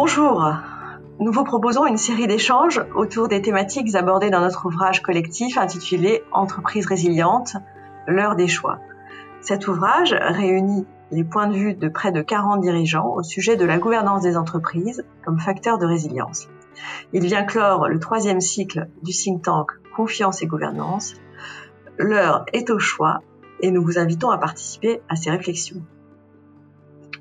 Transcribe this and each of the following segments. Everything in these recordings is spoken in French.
Bonjour. Nous vous proposons une série d'échanges autour des thématiques abordées dans notre ouvrage collectif intitulé Entreprise résiliente, l'heure des choix. Cet ouvrage réunit les points de vue de près de 40 dirigeants au sujet de la gouvernance des entreprises comme facteur de résilience. Il vient clore le troisième cycle du think tank Confiance et gouvernance. L'heure est au choix et nous vous invitons à participer à ces réflexions.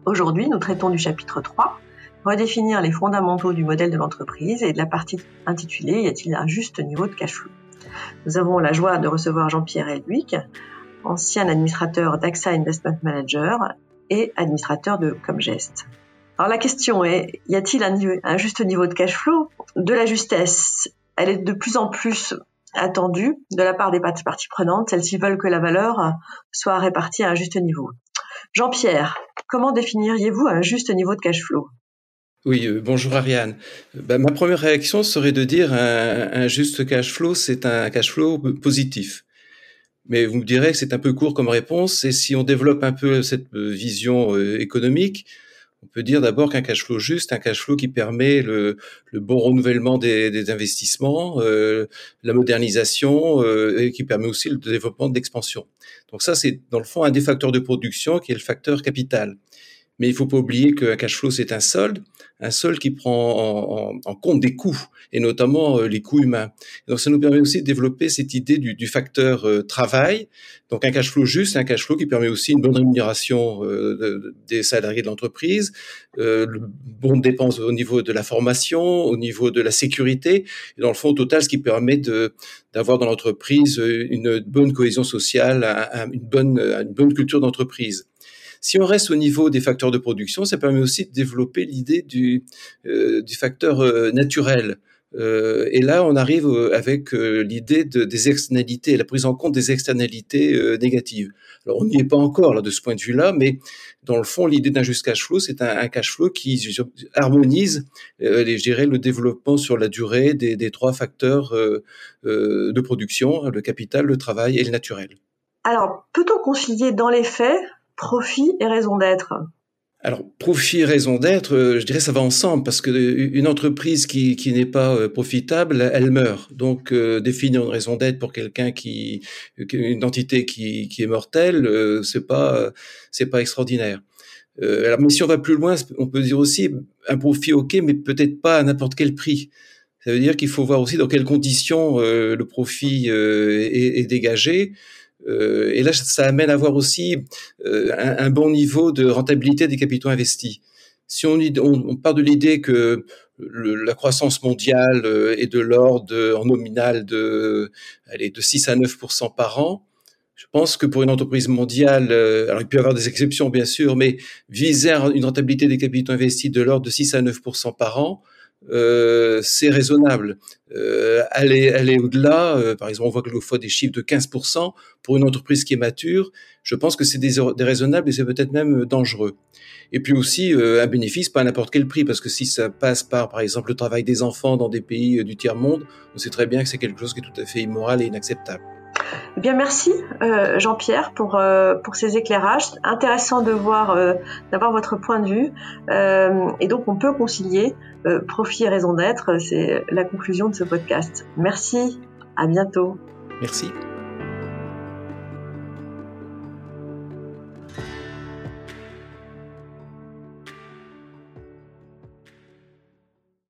Aujourd'hui, nous traitons du chapitre 3, redéfinir les fondamentaux du modèle de l'entreprise et de la partie intitulée Y a-t-il un juste niveau de cash flow? Nous avons la joie de recevoir Jean-Pierre Elbuic, ancien administrateur d'AXA Investment Manager et administrateur de Comgest. Alors la question est, y a-t-il un, un, juste niveau de cash flow? De la justesse, elle est de plus en plus attendue de la part des parties prenantes. Celles-ci veulent que la valeur soit répartie à un juste niveau. Jean-Pierre, comment définiriez-vous un juste niveau de cash flow? Oui, euh, bonjour Ariane. Ben, ma première réaction serait de dire un, un juste cash flow, c'est un cash flow positif. Mais vous me direz que c'est un peu court comme réponse. Et si on développe un peu cette euh, vision euh, économique, on peut dire d'abord qu'un cash flow juste, un cash flow qui permet le, le bon renouvellement des, des investissements, euh, la modernisation euh, et qui permet aussi le développement de l'expansion. Donc ça, c'est dans le fond un des facteurs de production qui est le facteur capital. Mais il faut pas oublier qu'un cash flow, c'est un solde, un solde qui prend en, compte des coûts, et notamment euh, les coûts humains. Donc ça nous permet aussi de développer cette idée du, facteur euh, travail. Donc un cash flow juste, un cash flow qui permet aussi une bonne rémunération euh, de, des salariés de l'entreprise, le bon dépense au niveau de la formation, au niveau de la sécurité, et dans le fond, total, ce qui permet d'avoir dans l'entreprise une bonne cohésion sociale, une bonne culture d'entreprise. Si on reste au niveau des facteurs de production, ça permet aussi de développer l'idée du, euh, facteur euh, naturel. Euh, et là, on arrive avec l'idée de, des externalités, la prise en compte des externalités négatives. Alors, on n'y est pas encore là de ce point de vue-là, mais dans le fond, l'idée d'un juste cash flow, c'est un, cash flow qui harmonise, les, je dirais, le développement sur la durée des trois facteurs de production le capital, le travail et le naturel. Alors, peut-on concilier dans les faits profit et raison d'être alors, profit et raison d'être, euh, je dirais ça va ensemble parce que euh, une entreprise qui, qui n'est pas euh, profitable, elle meurt. Donc, définir une raison d'être pour quelqu'un qui, une entité qui, qui est mortelle, euh, c'est pas, c'est pas extraordinaire. Alors, mais si on va plus loin, on peut dire aussi un profit ok, mais peut-être pas à n'importe quel prix. Ça veut dire qu'il faut voir aussi dans quelles conditions le profit est, dégagé. Euh, et là, ça amène à voir aussi euh, un, bon niveau de rentabilité des capitaux investis. Si on, part de l'idée que la croissance mondiale euh, est de l'ordre en nominal de, allez, de 6 à 9% par an, je pense que pour une entreprise mondiale, alors il peut y avoir des exceptions bien sûr, mais viser une rentabilité des capitaux investis de l'ordre de 6 à 9% par an, euh, c'est raisonnable. Euh, aller aller au-delà, euh, par exemple, on voit que fois des chiffres de 15% pour une entreprise qui est mature. Je pense que c'est déraisonnable et c'est peut-être même dangereux. Et puis aussi euh, un bénéfice pas à n'importe quel prix, parce que si ça passe par, par exemple, le travail des enfants dans des pays euh, du tiers monde, on sait très bien que c'est quelque chose qui est tout à fait immoral et inacceptable. Eh bien, merci euh, Jean-Pierre pour, euh, pour ces éclairages. Intéressant de voir, euh, d'avoir votre point de vue. Et donc, on peut concilier profit et raison d'être. C'est la conclusion de ce podcast. Merci. À bientôt. Merci.